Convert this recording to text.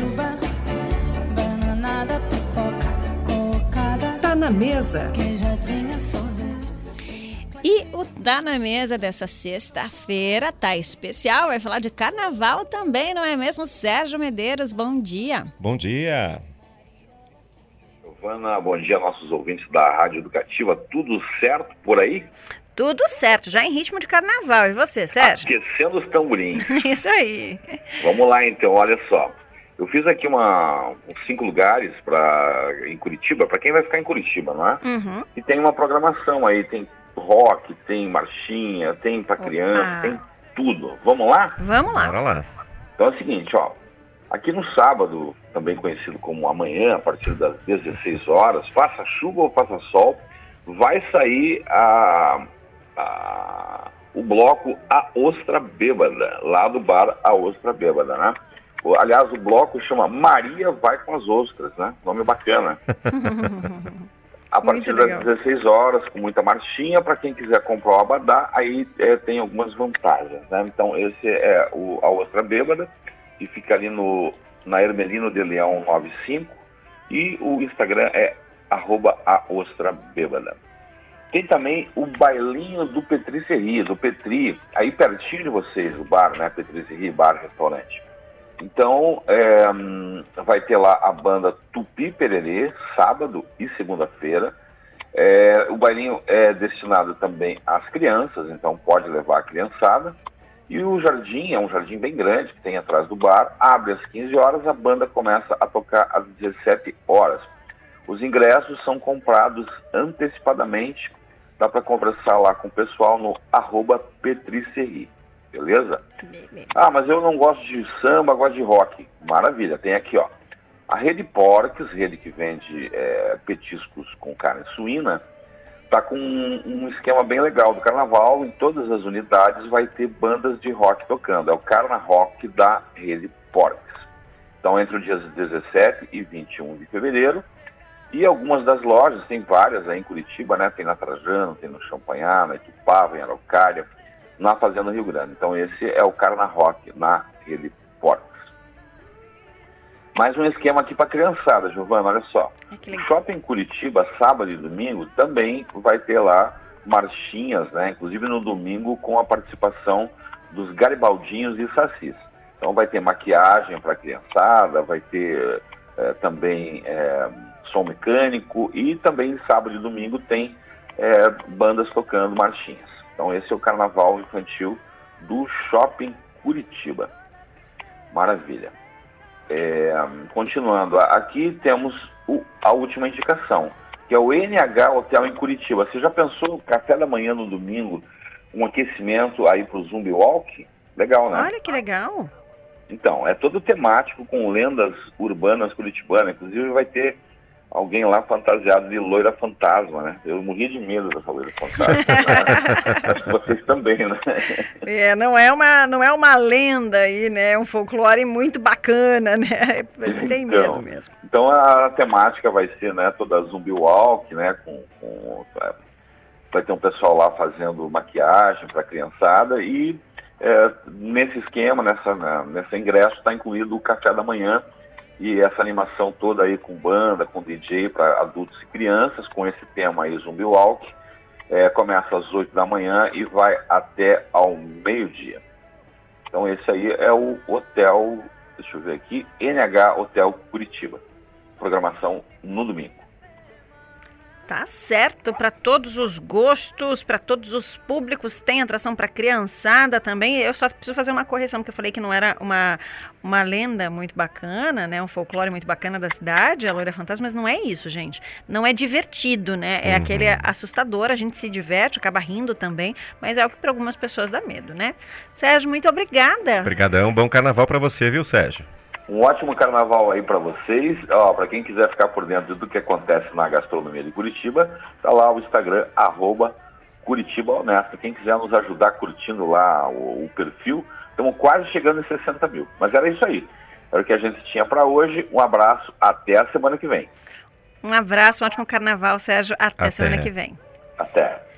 jujuba, bananada, pipoca, cocada, Tá na mesa. queijadinha, sorvete. E o Tá na Mesa dessa sexta-feira tá especial, vai falar de carnaval também, não é mesmo? Sérgio Medeiros, bom dia. Bom dia. Giovana, bom dia, nossos ouvintes da Rádio Educativa. Tudo certo por aí? Tudo certo, já em ritmo de carnaval. E você, Sérgio? Aquecendo os tamborins. Isso aí. Vamos lá então, olha só. Eu fiz aqui uma, uns cinco lugares pra, em Curitiba, para quem vai ficar em Curitiba, não é? Uhum. E tem uma programação aí, tem rock, tem marchinha, tem pra criança, tem tudo. Vamos lá? Vamos lá. Bora lá. Então é o seguinte, ó. Aqui no sábado, também conhecido como amanhã, a partir das 16 horas, faça chuva ou faça sol, vai sair a, a- o bloco A Ostra Bêbada, lá do bar A Ostra Bêbada, né? Aliás, o bloco chama Maria Vai com as Ostras, né? Nome bacana. A partir das legal. 16 horas, com muita marchinha, para quem quiser comprar o abadá, aí é, tem algumas vantagens, né? Então, esse é o, a Ostra Bêbada, que fica ali no, na Hermelino de Leão 95, e o Instagram é arroba a Ostra Bêbada. Tem também o bailinho do Petriceria, do Petri, aí pertinho de vocês, o bar, né? Petriceria, bar, restaurante. Então, é, vai ter lá a banda Tupi Pererê, sábado e segunda-feira. É, o bailinho é destinado também às crianças, então pode levar a criançada. E o jardim é um jardim bem grande que tem atrás do bar. Abre às 15 horas, a banda começa a tocar às 17 horas. Os ingressos são comprados antecipadamente. Dá para conversar lá com o pessoal no arroba Petricerie, beleza? Ah, mas eu não gosto de samba, gosto de rock. Maravilha, tem aqui, ó. A Rede Porques, rede que vende é, petiscos com carne suína, tá com um, um esquema bem legal do carnaval. Em todas as unidades vai ter bandas de rock tocando. É o Carna Rock da Rede Porques. Então, entre os dias 17 e 21 de fevereiro. E algumas das lojas, tem várias aí em Curitiba, né? Tem na Trajano, tem no Champanhar, na Itupava, em Araucária, na Fazenda Rio Grande. Então esse é o Carna Rock, na Rede. Mais um esquema aqui para criançada, Giovana, olha só. O legal. Shopping Curitiba, sábado e domingo, também vai ter lá marchinhas, né? Inclusive no domingo com a participação dos garibaldinhos e sacis. Então vai ter maquiagem para criançada, vai ter eh, também eh, som mecânico e também sábado e domingo tem eh, bandas tocando marchinhas. Então esse é o carnaval infantil do Shopping Curitiba. Maravilha. É, continuando, aqui temos o- a última indicação, que é o NH Hotel em Curitiba. Você já pensou café da manhã no domingo, um aquecimento aí pro Zumbi Walk? Legal, né? Olha que legal. Então, é todo temático com lendas urbanas curitibanas. Inclusive vai ter alguém lá fantasiado de loira fantasma, né? Eu morria de medo dessa loira fantasma. né? Acho que vocês também, né? É, não é uma, não é uma lenda aí, né? É um folclore muito bacana, né? Tem medo Então, mesmo. Então a temática vai ser, né, toda zumbi walk, né, com, com- é, vai ter um pessoal lá fazendo maquiagem para criançada e é, nesse esquema, nessa, nesse ingresso está incluído o café da manhã e essa animação toda aí com banda, com DJ para adultos e crianças, com esse tema aí zumbi walk, é, começa às 8 da manhã e vai até ao meio-dia. Então esse aí é o hotel, deixa eu ver aqui, NH Hotel Curitiba programação no domingo. Tá certo, para todos os gostos, para todos os públicos, tem atração para criançada também. Eu só preciso fazer uma correção, porque eu falei que não era uma, uma lenda muito bacana, né? Um folclore muito bacana da cidade, a Loira Fantasma, mas não é isso, gente. Não é divertido, né? É aquele assustador, a gente se diverte, acaba rindo também, mas é o que para algumas pessoas dá medo, né? Sérgio, muito obrigada. Obrigadão, bom carnaval pra você, viu, Sérgio? Um ótimo carnaval aí para vocês. Ó, para quem quiser ficar por dentro do que acontece na gastronomia de Curitiba, tá lá o Instagram arroba Curitiba Honesto. Quem quiser nos ajudar curtindo lá o, o perfil, estamos quase chegando em 60 mil. Mas era isso aí. Era o que a gente tinha para hoje. Um abraço, até a semana que vem. Um abraço, um ótimo carnaval, Sérgio. Até, Até. semana que vem. Até.